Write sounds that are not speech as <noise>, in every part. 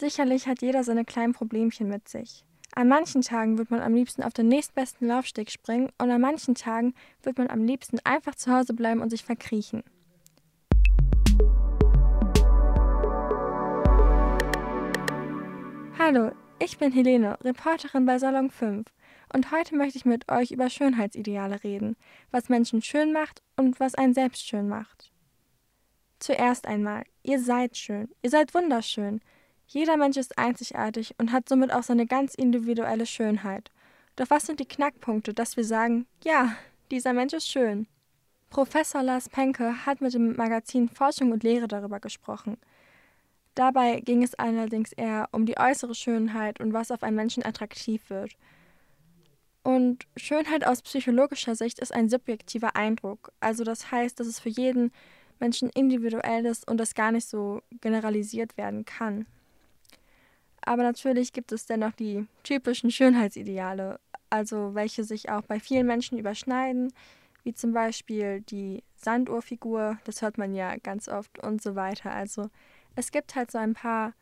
Sicherlich hat jeder seine kleinen Problemchen mit sich. An manchen Tagen wird man am liebsten auf den nächstbesten Laufsteg springen und an manchen Tagen wird man am liebsten einfach zu Hause bleiben und sich verkriechen. Hallo, ich bin Helene, Reporterin bei Salon 5 und heute möchte ich mit euch über Schönheitsideale reden, was Menschen schön macht und was einen selbst schön macht. Zuerst einmal, ihr seid schön, ihr seid wunderschön, jeder Mensch ist einzigartig und hat somit auch seine ganz individuelle Schönheit. Doch was sind die Knackpunkte, dass wir sagen, ja, dieser Mensch ist schön? Professor Lars Penke hat mit dem Magazin Forschung und Lehre darüber gesprochen. Dabei ging es allerdings eher um die äußere Schönheit und was auf einen Menschen attraktiv wird. Und Schönheit aus psychologischer Sicht ist ein subjektiver Eindruck. Also das heißt, dass es für jeden Menschen individuell ist und das gar nicht so generalisiert werden kann. Aber natürlich gibt es dennoch die typischen Schönheitsideale, also welche sich auch bei vielen Menschen überschneiden, wie zum Beispiel die Sanduhrfigur, das hört man ja ganz oft und so weiter. Also es gibt halt so ein paar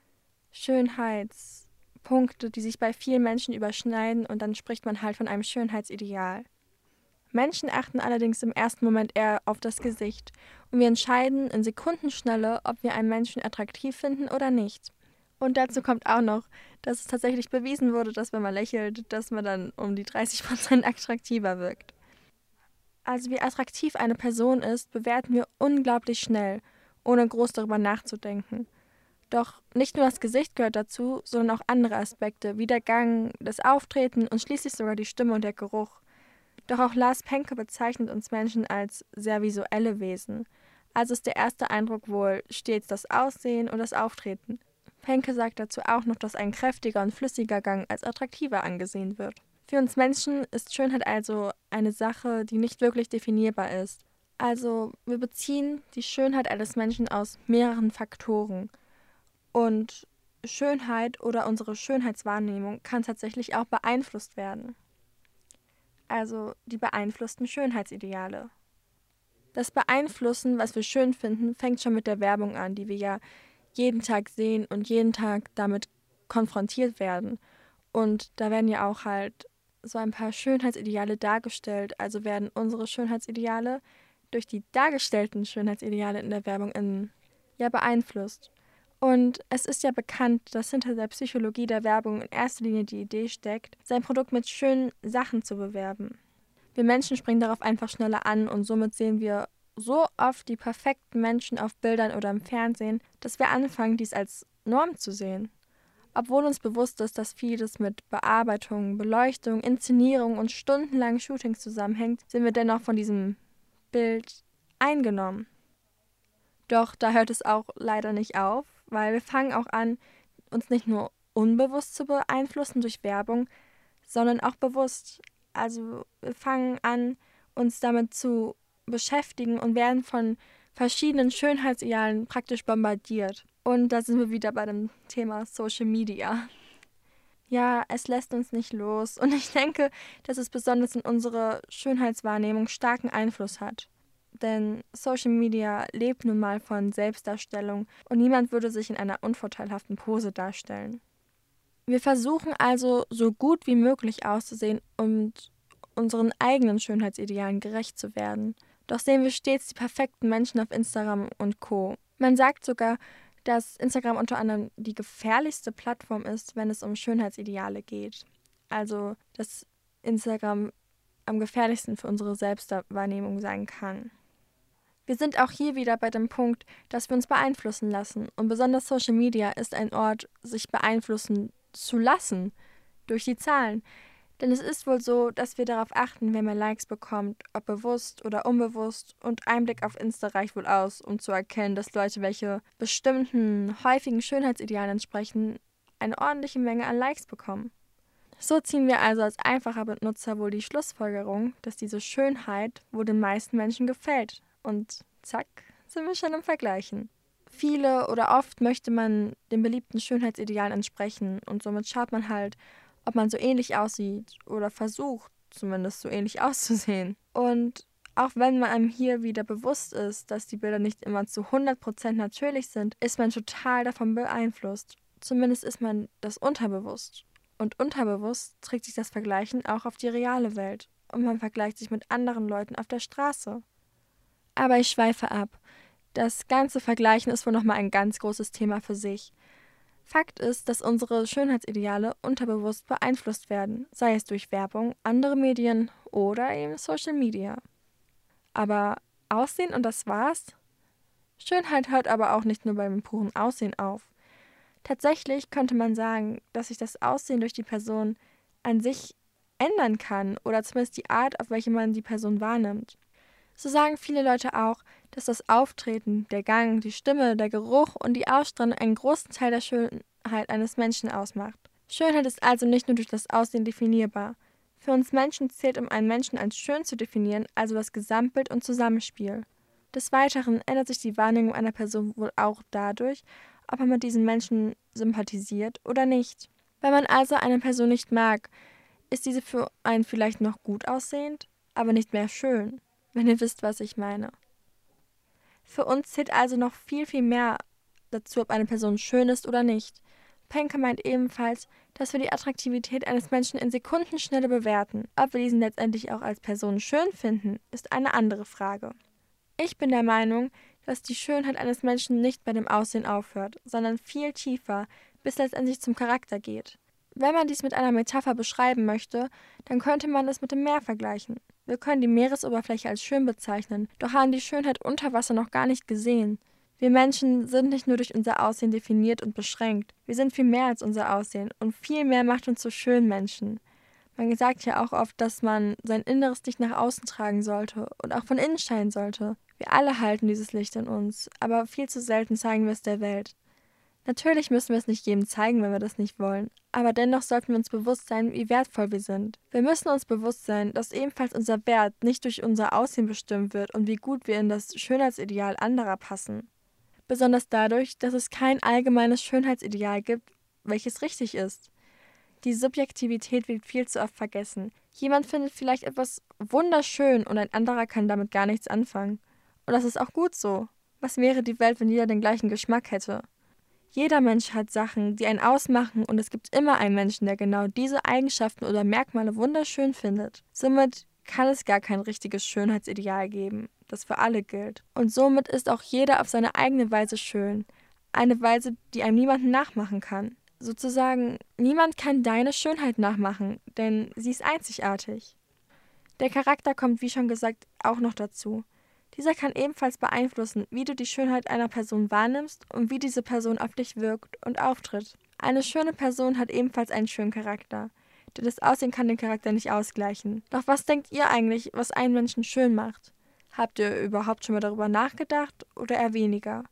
Schönheitspunkte, die sich bei vielen Menschen überschneiden und dann spricht man halt von einem Schönheitsideal. Menschen achten allerdings im ersten Moment eher auf das Gesicht und wir entscheiden in Sekundenschnelle, ob wir einen Menschen attraktiv finden oder nicht. Und dazu kommt auch noch, dass es tatsächlich bewiesen wurde, dass wenn man lächelt, dass man dann um die 30 Prozent attraktiver wirkt. Also wie attraktiv eine Person ist, bewerten wir unglaublich schnell, ohne groß darüber nachzudenken. Doch nicht nur das Gesicht gehört dazu, sondern auch andere Aspekte, wie der Gang, das Auftreten und schließlich sogar die Stimme und der Geruch. Doch auch Lars Penke bezeichnet uns Menschen als sehr visuelle Wesen. Also ist der erste Eindruck wohl stets das Aussehen und das Auftreten. Henke sagt dazu auch noch, dass ein kräftiger und flüssiger Gang als attraktiver angesehen wird. Für uns Menschen ist Schönheit also eine Sache, die nicht wirklich definierbar ist. Also wir beziehen die Schönheit eines Menschen aus mehreren Faktoren. Und Schönheit oder unsere Schönheitswahrnehmung kann tatsächlich auch beeinflusst werden. Also die beeinflussten Schönheitsideale. Das Beeinflussen, was wir schön finden, fängt schon mit der Werbung an, die wir ja jeden Tag sehen und jeden Tag damit konfrontiert werden. Und da werden ja auch halt so ein paar Schönheitsideale dargestellt. Also werden unsere Schönheitsideale durch die dargestellten Schönheitsideale in der Werbung in, ja beeinflusst. Und es ist ja bekannt, dass hinter der Psychologie der Werbung in erster Linie die Idee steckt, sein Produkt mit schönen Sachen zu bewerben. Wir Menschen springen darauf einfach schneller an und somit sehen wir so oft die perfekten Menschen auf Bildern oder im Fernsehen, dass wir anfangen, dies als Norm zu sehen. Obwohl uns bewusst ist, dass vieles mit Bearbeitung, Beleuchtung, Inszenierung und stundenlangen Shootings zusammenhängt, sind wir dennoch von diesem Bild eingenommen. Doch da hört es auch leider nicht auf, weil wir fangen auch an, uns nicht nur unbewusst zu beeinflussen durch Werbung, sondern auch bewusst. Also wir fangen an, uns damit zu beschäftigen und werden von verschiedenen Schönheitsidealen praktisch bombardiert. Und da sind wir wieder bei dem Thema Social Media. Ja, es lässt uns nicht los und ich denke, dass es besonders in unsere Schönheitswahrnehmung starken Einfluss hat. Denn Social Media lebt nun mal von Selbstdarstellung und niemand würde sich in einer unvorteilhaften Pose darstellen. Wir versuchen also so gut wie möglich auszusehen und unseren eigenen Schönheitsidealen gerecht zu werden. Doch sehen wir stets die perfekten Menschen auf Instagram und Co. Man sagt sogar, dass Instagram unter anderem die gefährlichste Plattform ist, wenn es um Schönheitsideale geht. Also, dass Instagram am gefährlichsten für unsere Selbstwahrnehmung sein kann. Wir sind auch hier wieder bei dem Punkt, dass wir uns beeinflussen lassen. Und besonders Social Media ist ein Ort, sich beeinflussen zu lassen durch die Zahlen. Denn es ist wohl so, dass wir darauf achten, wer mehr Likes bekommt, ob bewusst oder unbewusst. Und ein Blick auf Insta reicht wohl aus, um zu erkennen, dass Leute, welche bestimmten häufigen Schönheitsidealen entsprechen, eine ordentliche Menge an Likes bekommen. So ziehen wir also als einfacher Benutzer wohl die Schlussfolgerung, dass diese Schönheit wohl den meisten Menschen gefällt. Und zack, sind wir schon im Vergleichen. Viele oder oft möchte man den beliebten Schönheitsidealen entsprechen und somit schaut man halt, ob man so ähnlich aussieht oder versucht zumindest so ähnlich <laughs> auszusehen. Und auch wenn man einem hier wieder bewusst ist, dass die Bilder nicht immer zu 100% natürlich sind, ist man total davon beeinflusst. Zumindest ist man das unterbewusst. Und unterbewusst trägt sich das Vergleichen auch auf die reale Welt und man vergleicht sich mit anderen Leuten auf der Straße. Aber ich schweife ab. Das ganze Vergleichen ist wohl nochmal ein ganz großes Thema für sich. Fakt ist, dass unsere Schönheitsideale unterbewusst beeinflusst werden, sei es durch Werbung, andere Medien oder eben Social Media. Aber Aussehen und das war's? Schönheit hört aber auch nicht nur beim puren Aussehen auf. Tatsächlich könnte man sagen, dass sich das Aussehen durch die Person an sich ändern kann oder zumindest die Art, auf welche man die Person wahrnimmt. So sagen viele Leute auch, dass das Auftreten, der Gang, die Stimme, der Geruch und die Ausstrahlung einen großen Teil der Schönheit eines Menschen ausmacht. Schönheit ist also nicht nur durch das Aussehen definierbar. Für uns Menschen zählt, um einen Menschen als schön zu definieren, also das Gesamtbild und Zusammenspiel. Des Weiteren ändert sich die Wahrnehmung einer Person wohl auch dadurch, ob man mit diesem Menschen sympathisiert oder nicht. Wenn man also eine Person nicht mag, ist diese für einen vielleicht noch gut aussehend, aber nicht mehr schön, wenn ihr wisst, was ich meine. Für uns zählt also noch viel, viel mehr dazu, ob eine Person schön ist oder nicht. Penke meint ebenfalls, dass wir die Attraktivität eines Menschen in Sekundenschnelle bewerten. Ob wir diesen letztendlich auch als Person schön finden, ist eine andere Frage. Ich bin der Meinung, dass die Schönheit eines Menschen nicht bei dem Aussehen aufhört, sondern viel tiefer, bis letztendlich zum Charakter geht. Wenn man dies mit einer Metapher beschreiben möchte, dann könnte man es mit dem Meer vergleichen. Wir können die Meeresoberfläche als schön bezeichnen, doch haben die Schönheit unter Wasser noch gar nicht gesehen. Wir Menschen sind nicht nur durch unser Aussehen definiert und beschränkt, wir sind viel mehr als unser Aussehen und viel mehr macht uns zu schönen Menschen. Man sagt ja auch oft, dass man sein Inneres nicht nach außen tragen sollte und auch von innen scheinen sollte. Wir alle halten dieses Licht in uns, aber viel zu selten zeigen wir es der Welt. Natürlich müssen wir es nicht jedem zeigen, wenn wir das nicht wollen, aber dennoch sollten wir uns bewusst sein, wie wertvoll wir sind. Wir müssen uns bewusst sein, dass ebenfalls unser Wert nicht durch unser Aussehen bestimmt wird und wie gut wir in das Schönheitsideal anderer passen. Besonders dadurch, dass es kein allgemeines Schönheitsideal gibt, welches richtig ist. Die Subjektivität wird viel zu oft vergessen. Jemand findet vielleicht etwas wunderschön und ein anderer kann damit gar nichts anfangen. Und das ist auch gut so. Was wäre die Welt, wenn jeder den gleichen Geschmack hätte? Jeder Mensch hat Sachen, die einen ausmachen, und es gibt immer einen Menschen, der genau diese Eigenschaften oder Merkmale wunderschön findet. Somit kann es gar kein richtiges Schönheitsideal geben, das für alle gilt. Und somit ist auch jeder auf seine eigene Weise schön. Eine Weise, die einem niemanden nachmachen kann. Sozusagen, niemand kann deine Schönheit nachmachen, denn sie ist einzigartig. Der Charakter kommt, wie schon gesagt, auch noch dazu. Dieser kann ebenfalls beeinflussen, wie du die Schönheit einer Person wahrnimmst und wie diese Person auf dich wirkt und auftritt. Eine schöne Person hat ebenfalls einen schönen Charakter, denn das Aussehen kann den Charakter nicht ausgleichen. Doch was denkt ihr eigentlich, was einen Menschen schön macht? Habt ihr überhaupt schon mal darüber nachgedacht oder eher weniger?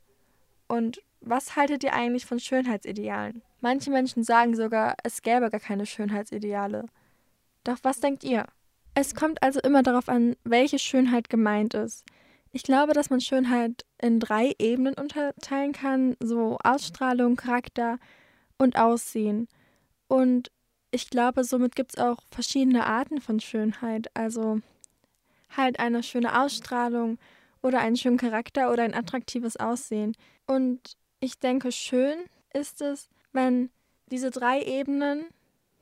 Und was haltet ihr eigentlich von Schönheitsidealen? Manche Menschen sagen sogar, es gäbe gar keine Schönheitsideale. Doch was denkt ihr? Es kommt also immer darauf an, welche Schönheit gemeint ist. Ich glaube, dass man Schönheit in drei Ebenen unterteilen kann, so Ausstrahlung, Charakter und Aussehen. Und ich glaube, somit gibt es auch verschiedene Arten von Schönheit. Also halt eine schöne Ausstrahlung oder einen schönen Charakter oder ein attraktives Aussehen. Und ich denke, schön ist es, wenn diese drei Ebenen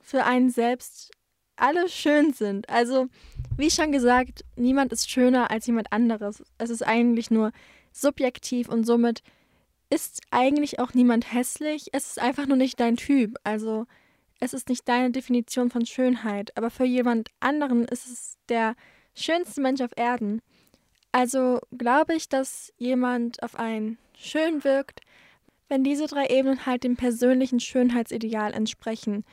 für einen selbst alle schön sind. Also wie schon gesagt, niemand ist schöner als jemand anderes. Es ist eigentlich nur subjektiv und somit ist eigentlich auch niemand hässlich. Es ist einfach nur nicht dein Typ. Also es ist nicht deine Definition von Schönheit, aber für jemand anderen ist es der schönste Mensch auf Erden. Also glaube ich, dass jemand auf einen schön wirkt, wenn diese drei Ebenen halt dem persönlichen Schönheitsideal entsprechen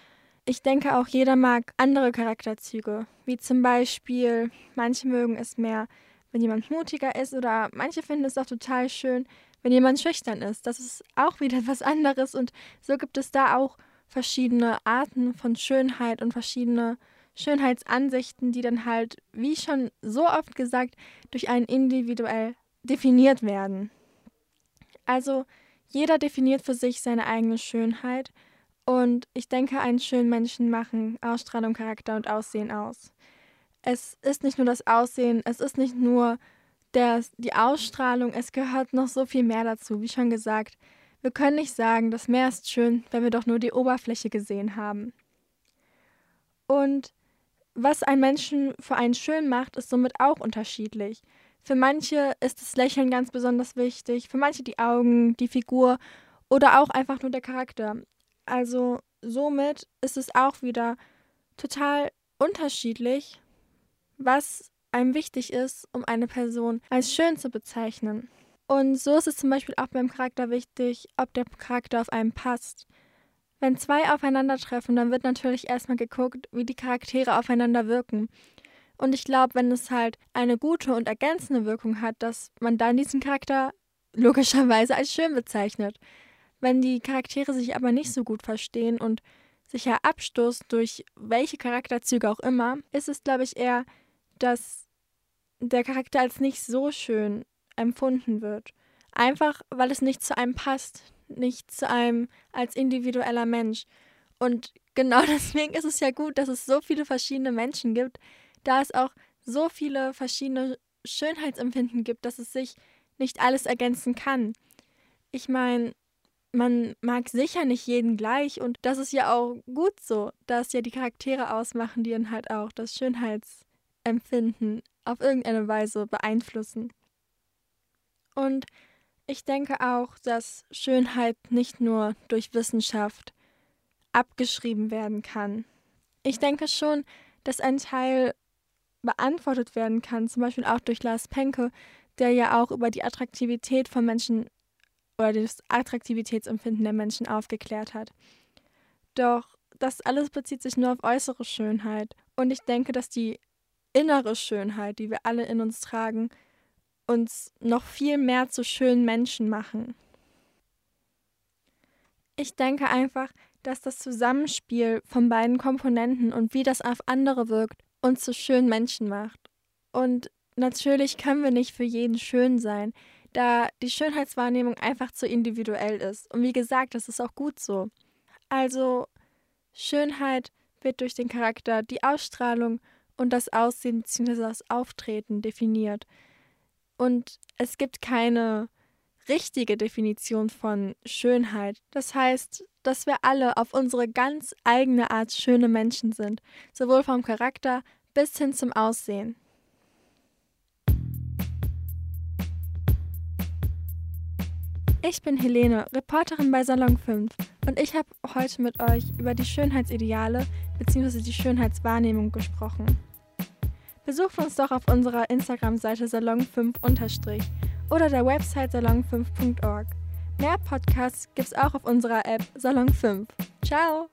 ich denke auch, jeder mag andere Charakterzüge, wie zum Beispiel, manche mögen es mehr, wenn jemand mutiger ist oder manche finden es auch total schön, wenn jemand schüchtern ist. Das ist auch wieder <laughs> etwas anderes und so gibt es da auch verschiedene Arten von Schönheit und verschiedene Schönheitsansichten, die dann halt, wie schon so oft gesagt, durch einen individuell definiert werden. Also jeder definiert für sich seine eigene Schönheit und ich denke, einen schönen Menschen machen Ausstrahlung, Charakter und Aussehen aus. Es ist nicht nur das Aussehen, es ist nicht nur der, die Ausstrahlung, es gehört noch so viel mehr dazu. Wie schon gesagt, Wir können nicht sagen, das Meer ist schön, wenn wir doch nur die Oberfläche gesehen haben. Und was einen Menschen für einen schön macht, ist somit auch unterschiedlich. Für manche ist das Lächeln ganz besonders wichtig, für manche die Augen, die Figur oder auch einfach nur der Charakter. Also somit ist es auch wieder total unterschiedlich, was einem wichtig ist, um eine Person als schön zu bezeichnen. Und so ist es zum Beispiel auch beim Charakter wichtig, ob der Charakter auf einem passt. Wenn zwei aufeinandertreffen, dann wird natürlich erstmal geguckt, wie die Charaktere aufeinander wirken. Und ich glaube, wenn es halt eine gute und ergänzende Wirkung hat, dass man dann diesen Charakter logischerweise als schön bezeichnet. Wenn die Charaktere sich aber nicht so gut verstehen und sich ja abstoßen durch welche Charakterzüge auch immer, ist es, glaube ich, eher, dass der Charakter als nicht so schön empfunden wird. Einfach, weil es nicht zu einem passt, nicht zu einem als individueller Mensch. Und genau <laughs> deswegen ist es ja gut, dass es so viele verschiedene Menschen gibt, da es auch so viele verschiedene Schönheitsempfinden gibt, dass es sich nicht alles ergänzen kann. Ich meine, man mag sicher nicht jeden gleich und das ist ja auch gut so, da es ja die Charaktere ausmachen, die dann halt auch das Schönheitsempfinden auf irgendeine Weise beeinflussen. Und ich denke auch, dass Schönheit nicht nur durch Wissenschaft abgeschrieben werden kann. Ich denke schon, dass ein Teil beantwortet werden kann, zum Beispiel auch durch Lars Penke, der ja auch über die Attraktivität von Menschen oder das Attraktivitätsempfinden der Menschen aufgeklärt hat. Doch das alles bezieht sich nur auf äußere Schönheit. Und ich denke, dass die innere Schönheit, die wir alle in uns tragen, uns noch viel mehr zu schönen Menschen machen. Ich denke einfach, dass das Zusammenspiel von beiden Komponenten und wie das auf andere wirkt, uns zu schönen Menschen macht. Und natürlich können wir nicht für jeden schön sein, da die Schönheitswahrnehmung einfach zu individuell ist. Und wie gesagt, das ist auch gut so. Also Schönheit wird durch den Charakter, die Ausstrahlung und das Aussehen bzw. das Auftreten definiert. Und es gibt keine richtige Definition von Schönheit. Das heißt, dass wir alle auf unsere ganz eigene Art schöne Menschen sind, sowohl vom Charakter bis hin zum Aussehen. Ich bin Helene, Reporterin bei Salon 5 und ich habe heute mit euch über die Schönheitsideale bzw. die Schönheitswahrnehmung gesprochen. Besucht uns doch auf unserer Instagram-Seite salon5- oder der Website salon5.org. Mehr Podcasts gibt's auch auf unserer App Salon 5. Ciao!